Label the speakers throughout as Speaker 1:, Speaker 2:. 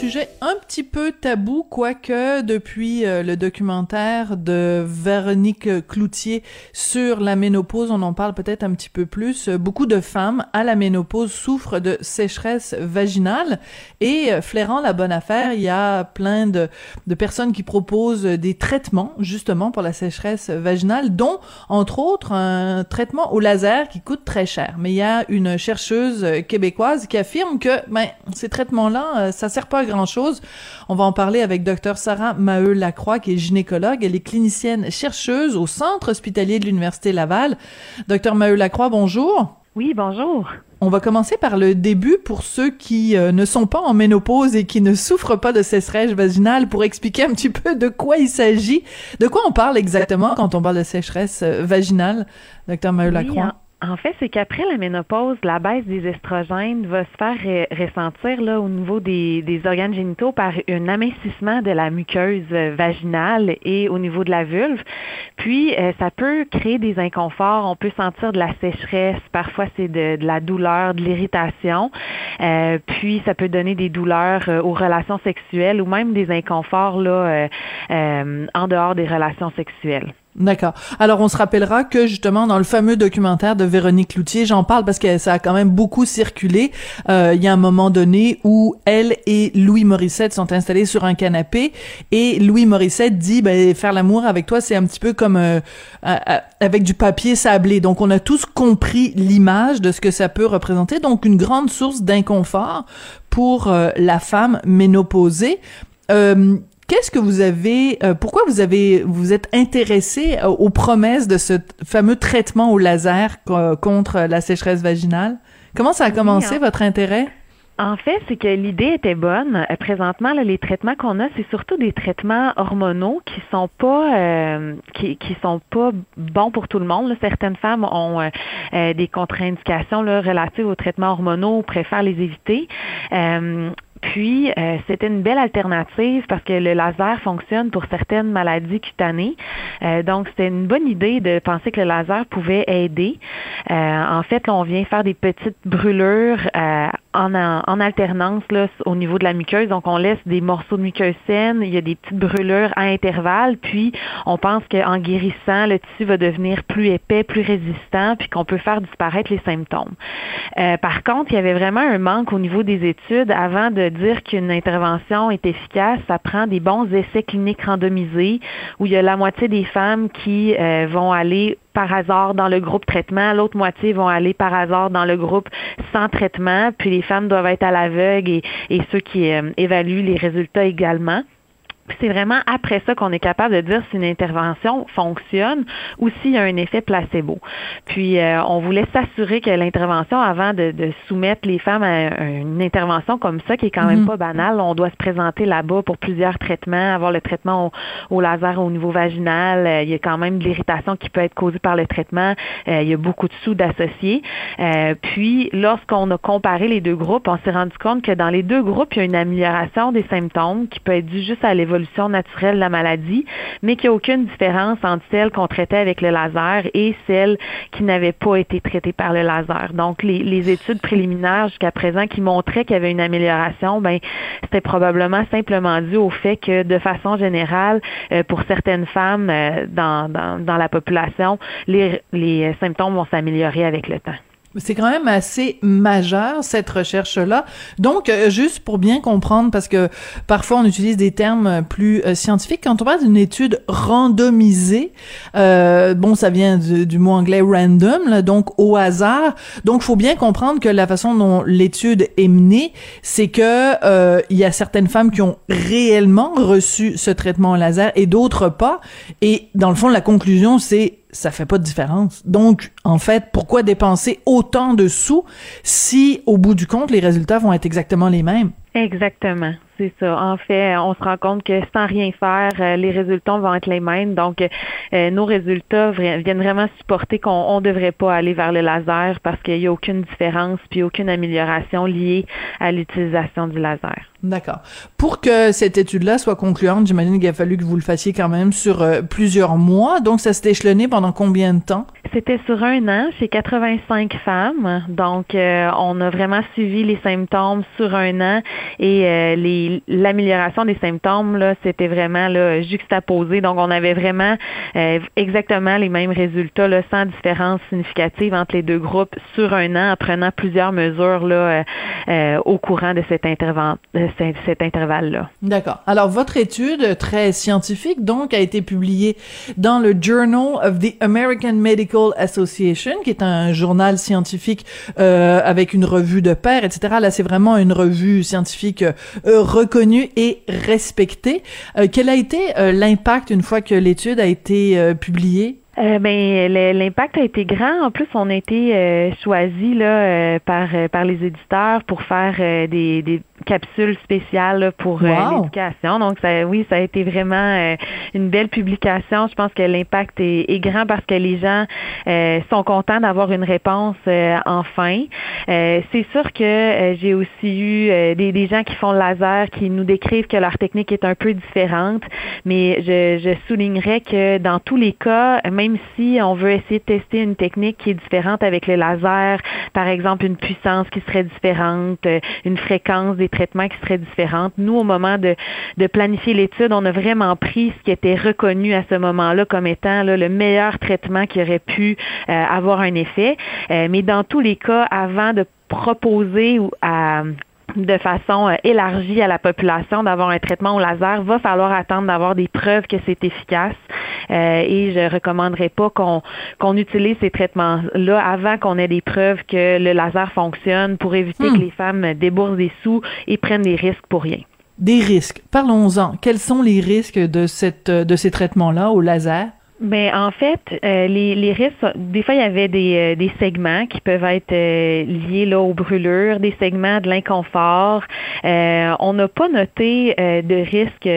Speaker 1: sujet un petit peu tabou, quoique depuis euh, le documentaire de Véronique Cloutier sur la ménopause, on en parle peut-être un petit peu plus. Beaucoup de femmes à la ménopause souffrent de sécheresse vaginale et euh, flairant la bonne affaire, il y a plein de, de personnes qui proposent des traitements justement pour la sécheresse vaginale, dont entre autres un traitement au laser qui coûte très cher. Mais il y a une chercheuse québécoise qui affirme que ben, ces traitements-là, euh, ça sert pas à grand-chose. On va en parler avec Dr Sarah Maheu-Lacroix, qui est gynécologue. Elle est clinicienne chercheuse au Centre hospitalier de l'Université Laval. Dr Maheu-Lacroix, bonjour.
Speaker 2: Oui, bonjour.
Speaker 1: On va commencer par le début pour ceux qui euh, ne sont pas en ménopause et qui ne souffrent pas de sécheresse vaginale pour expliquer un petit peu de quoi il s'agit. De quoi on parle exactement quand on parle de sécheresse euh, vaginale, docteur Maheu-Lacroix?
Speaker 2: En fait, c'est qu'après la ménopause, la baisse des estrogènes va se faire ressentir là au niveau des, organes génitaux par un amincissement de la muqueuse vaginale et au niveau de la vulve. Puis, euh, ça peut créer des inconforts. On peut sentir de la sécheresse. Parfois, c'est de, la douleur, de l'irritation. Euh, puis, ça peut donner des douleurs euh, aux relations sexuelles ou même des inconforts en dehors des relations sexuelles.
Speaker 1: D'accord. Alors, on se rappellera que justement dans le fameux documentaire de Véronique Cloutier, j'en parle parce que ça a quand même beaucoup circulé. Euh, il y a un moment donné où elle et Louis Morissette sont installés sur un canapé et Louis Morissette dit ben, faire l'amour avec toi, c'est un petit peu comme euh, avec du papier sablé. Donc, on a tous compris l'image de ce que ça peut représenter. Donc, une grande source d'inconfort pour euh, la femme ménopausée. Qu'est-ce que vous avez, euh, pourquoi vous avez, vous êtes intéressé euh, aux promesses de ce fameux traitement au laser contre la sécheresse vaginale? Comment ça a commencé,
Speaker 2: hein.
Speaker 1: votre intérêt?
Speaker 2: En fait, c'est que l'idée était bonne. Euh, présentement, là, les traitements qu'on a, c'est surtout des traitements hormonaux qui sont pas euh, qui, qui sont pas bons pour tout le monde. Là. Certaines femmes ont euh, des contre-indications relatives aux traitements hormonaux ou préfèrent les éviter. Puis, euh, c'était une belle alternative parce que le laser fonctionne pour certaines maladies cutanées. Euh, donc, c'était une bonne idée de penser que le laser pouvait aider. Euh, en fait, on vient faire des petites brûlures en, alternance au niveau de la muqueuse. Donc, on laisse des morceaux de muqueuse saine, il y a des petites brûlures à intervalles, puis on pense qu'en guérissant, le tissu va devenir plus épais, plus résistant, puis qu'on peut faire disparaître les symptômes. par contre, il y avait vraiment un manque au niveau des études avant de dire qu'une intervention est efficace, ça prend des bons essais cliniques randomisés où il y a la moitié des femmes qui euh, vont aller par hasard dans le groupe traitement, l'autre moitié vont aller par hasard dans le groupe sans traitement, puis les femmes doivent être à l'aveugle et, ceux qui euh, évaluent les résultats également c'est vraiment après ça qu'on est capable de dire si une intervention fonctionne ou s'il y a un effet placebo. Puis euh, on voulait s'assurer que l'intervention, avant de, de, soumettre les femmes à une intervention comme ça, qui est quand même mhm. pas banale, on doit se présenter là-bas pour plusieurs traitements, avoir le traitement au, laser au niveau vaginal. Euh, il y a quand même de l'irritation qui peut être causée par le traitement. Euh, il y a beaucoup de sous d'associés. puis lorsqu'on a comparé les deux groupes, on s'est rendu compte que dans les deux groupes, il y a une amélioration des symptômes qui peut être due juste à l'évolution naturelle de la maladie, mais qu'il n'y a aucune différence entre celle qu'on traitait avec le laser et celle qui n'avait pas été traitée par le laser. Donc, les, études préliminaires jusqu'à présent qui montraient qu'il y avait une amélioration, ben, c'était probablement simplement dû au fait que, de façon générale, euh, pour certaines femmes euh, dans, la population, les, les symptômes vont s'améliorer avec le temps.
Speaker 1: C'est quand même assez majeur cette recherche-là. Donc, euh, juste pour bien comprendre, parce que parfois on utilise des termes plus euh, scientifiques, quand on parle d'une étude randomisée, euh, bon, ça vient du, du, mot anglais random, là, donc au hasard. Donc, faut bien comprendre que la façon dont l'étude est menée, c'est que il y a certaines femmes qui ont réellement reçu ce traitement au laser et d'autres pas. Et dans le fond, la conclusion, c'est ça fait pas de différence. Donc, en fait, pourquoi dépenser autant de sous si, au bout du compte, les résultats vont être exactement les mêmes?
Speaker 2: Exactement, c'est ça. En fait, on se rend compte que sans rien faire, euh, les résultats vont être les mêmes. Donc, euh, nos résultats viennent vraiment supporter qu'on ne devrait pas aller vers le laser parce qu'il n'y a aucune différence puis aucune amélioration liée à l'utilisation du laser.
Speaker 1: D'accord. Pour que cette étude-là soit concluante, j'imagine qu'il a fallu que vous le fassiez quand même sur euh, plusieurs mois. Donc, ça s'est échelonné pendant combien de temps?
Speaker 2: C'était sur un an chez 85 femmes. Donc, on a vraiment suivi les symptômes sur un an et euh, l'amélioration des symptômes, c'était vraiment juxtaposé. Donc, on avait vraiment euh, exactement les mêmes résultats, là, sans différence significative entre les deux groupes sur un an, en prenant plusieurs mesures là, euh, au courant de cet, intervalle-là.
Speaker 1: D'accord. Alors, votre étude, très scientifique, donc, a été publiée dans le Journal of the American Medical Association, qui est un journal scientifique avec une revue de pairs, etc. Là, c'est vraiment une revue scientifique euh, reconnu et respecté. Euh, quel a été euh, l'impact une fois que l'étude a été publiée?
Speaker 2: ben, l'impact a été grand. En plus, on a été choisi là par par les éditeurs pour faire des, des capsule spéciale pour euh, l'éducation. Donc, ça, oui, ça a été vraiment euh, une belle publication. Je pense que l'impact est, grand parce que les gens euh, sont contents d'avoir une réponse enfin. c'est sûr que j'ai aussi eu des, des, gens qui font le laser qui nous décrivent que leur technique est un peu différente, mais je, je soulignerais que dans tous les cas, même si on veut essayer de tester une technique qui est différente avec le laser, par exemple une puissance qui serait différente, une fréquence des traitements qui seraient différentes. Nous, au moment de, planifier l'étude, on a vraiment pris ce qui était reconnu à ce moment-là comme étant le meilleur traitement qui aurait pu euh, avoir un effet. Euh, mais dans tous les cas, avant de proposer ou à de façon euh, élargie à la population d'avoir un traitement au laser, va falloir attendre d'avoir des preuves que c'est efficace. Euh, et je recommanderais pas qu'on qu'on utilise ces traitements-là avant qu'on ait des preuves que le laser fonctionne pour éviter hmm. que les femmes déboursent des sous et prennent des risques pour rien.
Speaker 1: Des risques. Parlons-en. Quels sont les risques de cette de ces traitements-là au laser?
Speaker 2: Mais en fait, euh, les, les risques, des fois, il y avait des, euh, des segments qui peuvent être euh, liés là, aux brûlures, des segments de l'inconfort. on n'a pas noté de risques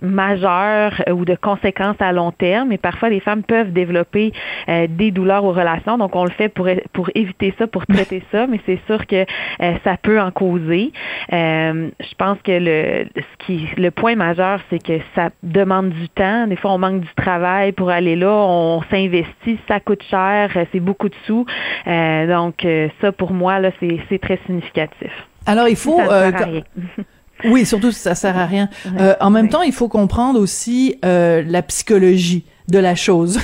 Speaker 2: majeures euh, ou de conséquences à long terme. Et parfois les femmes peuvent développer euh, des douleurs aux relations. Donc on le fait pour pour éviter ça pour traiter ça. Mais c'est sûr que euh, ça peut en causer. Je pense que le ce qui le point majeur c'est que ça demande du temps. Des fois on manque du travail pour aller là. On s'investit. Ça coûte cher. C'est beaucoup de sous. Donc ça pour moi là c'est c'est très significatif.
Speaker 1: Alors il faut Oui, surtout ça sert à rien. Euh, en même temps, il faut comprendre aussi euh, la psychologie de la chose.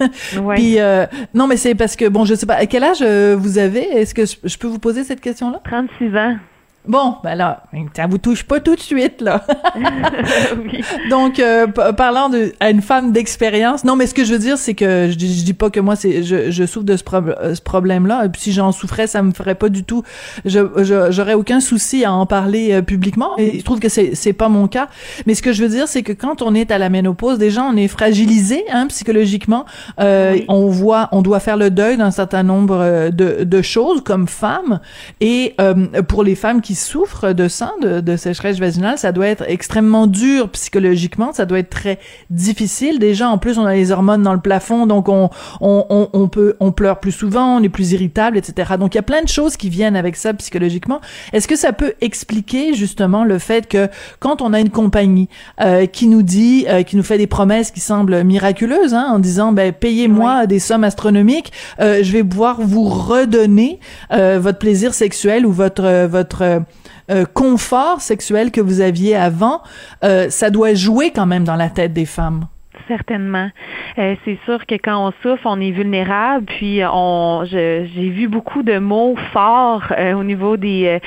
Speaker 1: Puis euh, non, mais c'est parce que bon, je sais pas à quel âge vous avez? Est-ce que je peux vous poser cette question-là?
Speaker 2: 36 ans.
Speaker 1: Bon, ben là, ça vous touche pas tout de suite, là. oui. Donc, euh, parlant de, à une femme d'expérience, non, mais ce que je veux dire, c'est que je, dis pas que moi, c'est, je, je souffre de ce, euh, ce problème-là. Et puis, si j'en souffrais, ça me ferait pas du tout. Je, j'aurais aucun souci à en parler euh, publiquement. Et je trouve que c'est, c'est pas mon cas. Mais ce que je veux dire, c'est que quand on est à la ménopause, déjà, on est fragilisé, hein, psychologiquement. Euh, On voit, on doit faire le deuil d'un certain nombre de, de choses comme femme. Et pour les femmes qui souffrent de ça, de, sécheresse vaginale, ça doit être extrêmement dur psychologiquement, ça doit être très difficile. Déjà, en plus, on a les hormones dans le plafond, donc on, on, on, peut, on pleure plus souvent, on est plus irritable, etc. Donc, il y a plein de choses qui viennent avec ça psychologiquement. Est-ce que ça peut expliquer justement le fait que quand on a une compagnie euh, qui nous dit, euh, qui nous fait des promesses qui semblent miraculeuses, hein, en disant, ben, payez-moi des sommes astronomiques, euh, je vais pouvoir vous redonner votre plaisir sexuel ou votre votre euh, confort sexuel que vous aviez avant, euh, ça doit jouer quand même dans la tête des femmes.
Speaker 2: Certainement. Euh, c'est sûr que quand on souffre, on est vulnérable. Puis on, j'ai vu beaucoup de mots forts au niveau des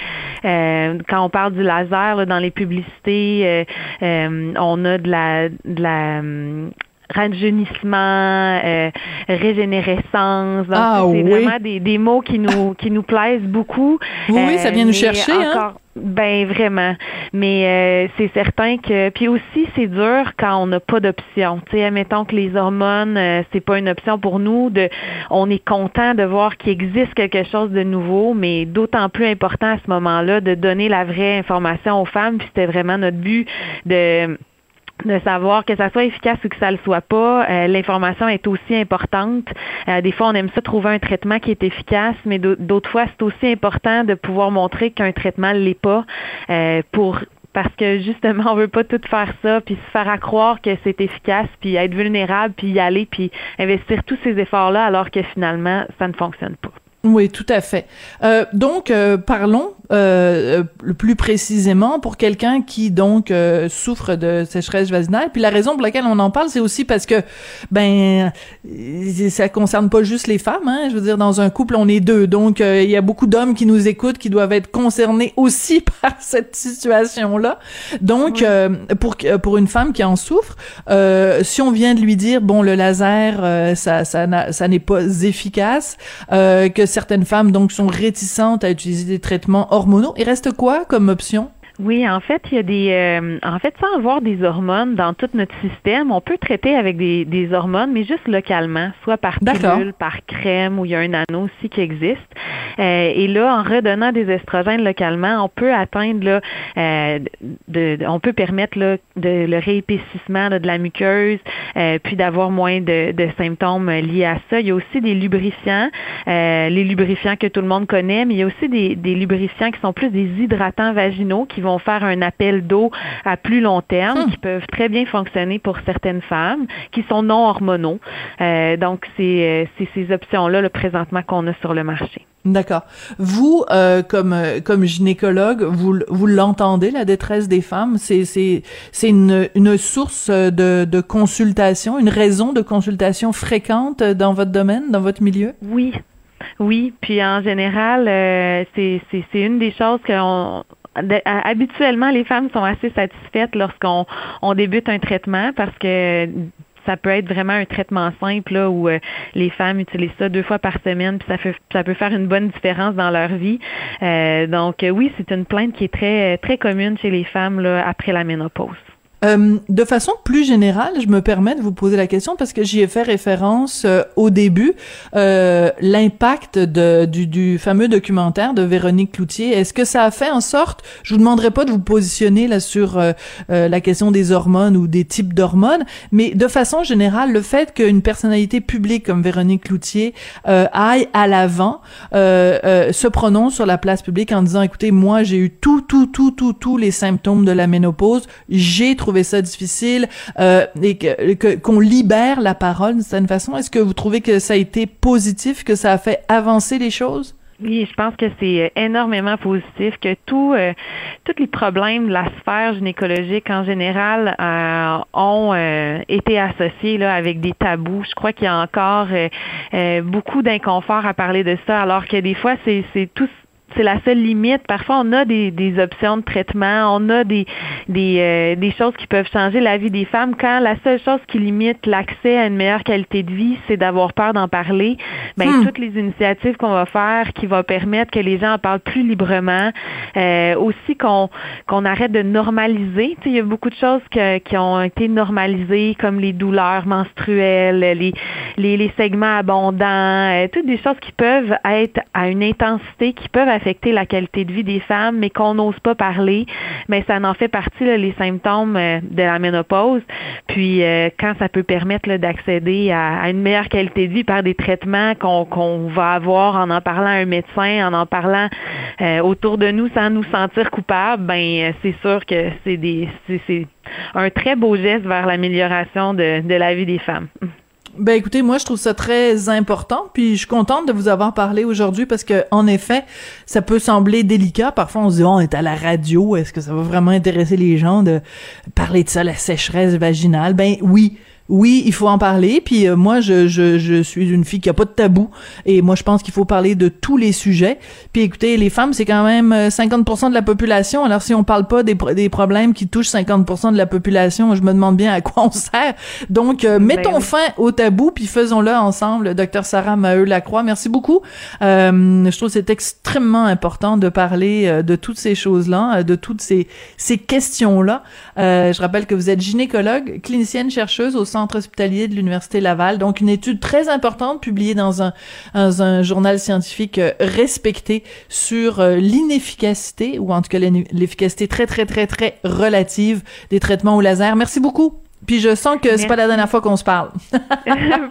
Speaker 2: quand on parle du laser dans les publicités. on a de la de la hum, rajeunissement, euh, régénérescence.
Speaker 1: ah,
Speaker 2: c'est vraiment des, des mots qui nous qui nous plaisent beaucoup.
Speaker 1: Oui, ça vient nous chercher. hein?
Speaker 2: Ben vraiment, mais euh, c'est certain que puis aussi c'est dur quand on n'a pas d'option. Tu sais, admettons que les hormones euh, c'est pas une option pour nous. De, on est content de voir qu'il existe quelque chose de nouveau, mais d'autant plus important à ce moment-là de donner la vraie information aux femmes. Puis c'était vraiment notre but de de savoir que ça soit efficace ou que ça le soit pas. Euh, l'information est aussi importante. Euh, des fois, on aime ça trouver un traitement qui est efficace, mais d'autres fois, c'est aussi important de pouvoir montrer qu'un traitement l'est pas euh, pour parce que justement, on veut pas tout faire ça, puis se faire à croire que c'est efficace, puis être vulnérable, puis y aller, puis investir tous ces efforts-là, alors que finalement, ça ne fonctionne pas.
Speaker 1: Oui, tout à fait. Euh, donc, euh, parlons euh, plus précisément pour quelqu'un qui donc euh, souffre de sécheresse vaginale. Puis la raison pour laquelle on en parle, c'est aussi parce que ben ça concerne pas juste les femmes. Hein? Je veux dire, dans un couple, on est deux, donc il y a beaucoup d'hommes qui nous écoutent, qui doivent être concernés aussi par cette situation-là. Donc, pour pour une femme qui en souffre, si on vient de lui dire bon le laser, ça ça, ça n'est pas efficace, que certaines femmes donc sont réticentes à utiliser des traitements hormonaux. Il reste quoi comme option?
Speaker 2: Oui, en fait, il y a des, euh, en fait, sans avoir des hormones dans tout notre système, on peut traiter avec des, des hormones, mais juste localement, soit par pilule, par crème, ou il y a un anneau aussi qui existe. Euh, et là, en redonnant des estrogènes localement, on peut atteindre là, euh, de, on peut permettre là, de le réépaississement de la muqueuse, euh, puis d'avoir moins de, de, symptômes liés à ça. Il y a aussi des lubrifiants, euh, les lubrifiants que tout le monde connaît, mais il y a aussi des, des lubrifiants qui sont plus des hydratants vaginaux qui vont faire un appel d'eau à plus long terme, hmm. qui peuvent très bien fonctionner pour certaines femmes qui sont non hormonaux. Euh, donc, c'est ces options-là, le présentement, qu'on a sur le marché.
Speaker 1: D'accord. Vous, euh, comme euh, comme gynécologue, vous vous l'entendez la détresse des femmes? C'est c'est c'est une une source de de consultation, une raison de consultation fréquente dans votre domaine, dans votre milieu?
Speaker 2: Oui, oui. Puis en général, euh, c'est une des choses qu'on habituellement, les femmes sont assez satisfaites lorsqu'on on débute un traitement parce que ça peut être vraiment un traitement simple là, où euh, les femmes utilisent ça deux fois par semaine, puis ça, ça peut faire une bonne différence dans leur vie. Euh, donc oui, c'est une plainte qui est très très commune chez les femmes là, après la ménopause.
Speaker 1: Euh, de façon plus générale, je me permets de vous poser la question parce que j'y ai fait référence euh, au début, euh, l'impact du, fameux documentaire de Véronique Cloutier. Est-ce que ça a fait en sorte, je vous demanderai pas de vous positionner là sur la question des hormones ou des types d'hormones, mais de façon générale, le fait qu'une personnalité publique comme Véronique Cloutier aille à l'avant, se prononce sur la place publique en disant, écoutez, moi j'ai eu tout, tout, tout, tout, tous les symptômes de la ménopause, j'ai trouvez ça difficile euh, et que qu'on libère la parole d'une certaine façon? Est-ce que vous trouvez que ça a été positif, que ça a fait avancer les choses?
Speaker 2: Oui, je pense que c'est euh, énormément positif, que tout, euh, tous les problèmes de la sphère gynécologique en général ont été associés là, avec des tabous. Je crois qu'il y a encore beaucoup d'inconfort à parler de ça, alors que des fois, c'est tout c'est la seule limite. Parfois, on a des, des options de traitement, on a des, des, euh, des choses qui peuvent changer la vie des femmes. Quand la seule chose qui limite l'accès à une meilleure qualité de vie, c'est d'avoir peur d'en parler, ben hmm. toutes les initiatives qu'on va faire qui vont permettre que les gens en parlent plus librement, euh, aussi qu'on qu'on arrête de normaliser. Tu sais, il y a beaucoup de choses que, qui ont été normalisées, comme les douleurs menstruelles, les, les, les segments abondants, euh, toutes des choses qui peuvent être à une intensité, qui peuvent affecter la qualité de vie des femmes, mais qu'on n'ose pas parler. Mais ça en fait partie les symptômes euh, de la ménopause. Puis euh, quand ça peut permettre d'accéder à, une meilleure qualité de vie par des traitements qu'on va avoir en en parlant à un médecin, en en parlant euh, autour de nous sans nous sentir coupables, ben c'est sûr que c'est des un très beau geste vers l'amélioration de la vie des femmes.
Speaker 1: Ben écoutez, moi je trouve ça très important, puis je suis contente de vous avoir parlé aujourd'hui parce que en effet, ça peut sembler délicat. Parfois on se dit oh, on est à la radio, est-ce que ça va vraiment intéresser les gens de parler de ça, la sécheresse vaginale? Ben oui, oui, il faut en parler. Puis euh, moi, je, je, je, suis une fille qui a pas de tabou. Et moi, je pense qu'il faut parler de tous les sujets. Puis écoutez, les femmes, c'est quand même 50% euh, de la population. Alors si on parle pas des, des problèmes qui touchent 50% de la population, je me demande bien à quoi on sert. Donc, euh, ben mettons fin au tabou, puis faisons-le ensemble. Docteur Sarah Maheu-Lacroix, merci beaucoup. je trouve que c'est extrêmement important de parler de toutes ces choses-là, de toutes ces, ces questions-là. je rappelle que vous êtes gynécologue, clinicienne chercheuse au centre hospitalier de l'Université Laval. Donc, une étude très importante publiée dans un, un journal scientifique euh, respecté sur euh, l'inefficacité, ou en tout cas l'efficacité très, très, très, très relative des traitements au laser. Merci beaucoup. Puis je sens que c'est pas la dernière fois qu'on se parle.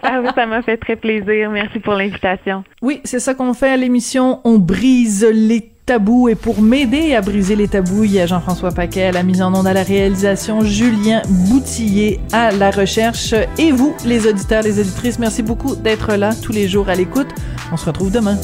Speaker 2: Ah ça m'a fait très plaisir. Merci pour l'invitation.
Speaker 1: Oui, c'est ça qu'on fait à l'émission. On brise les Et pour m'aider à briser les tabous, il y a Jean-François Paquet à la mise en onde, à la réalisation, Julien Boutillier à la recherche. Et vous, les auditeurs, les auditrices, merci beaucoup d'être là tous les jours à l'écoute. On se retrouve demain.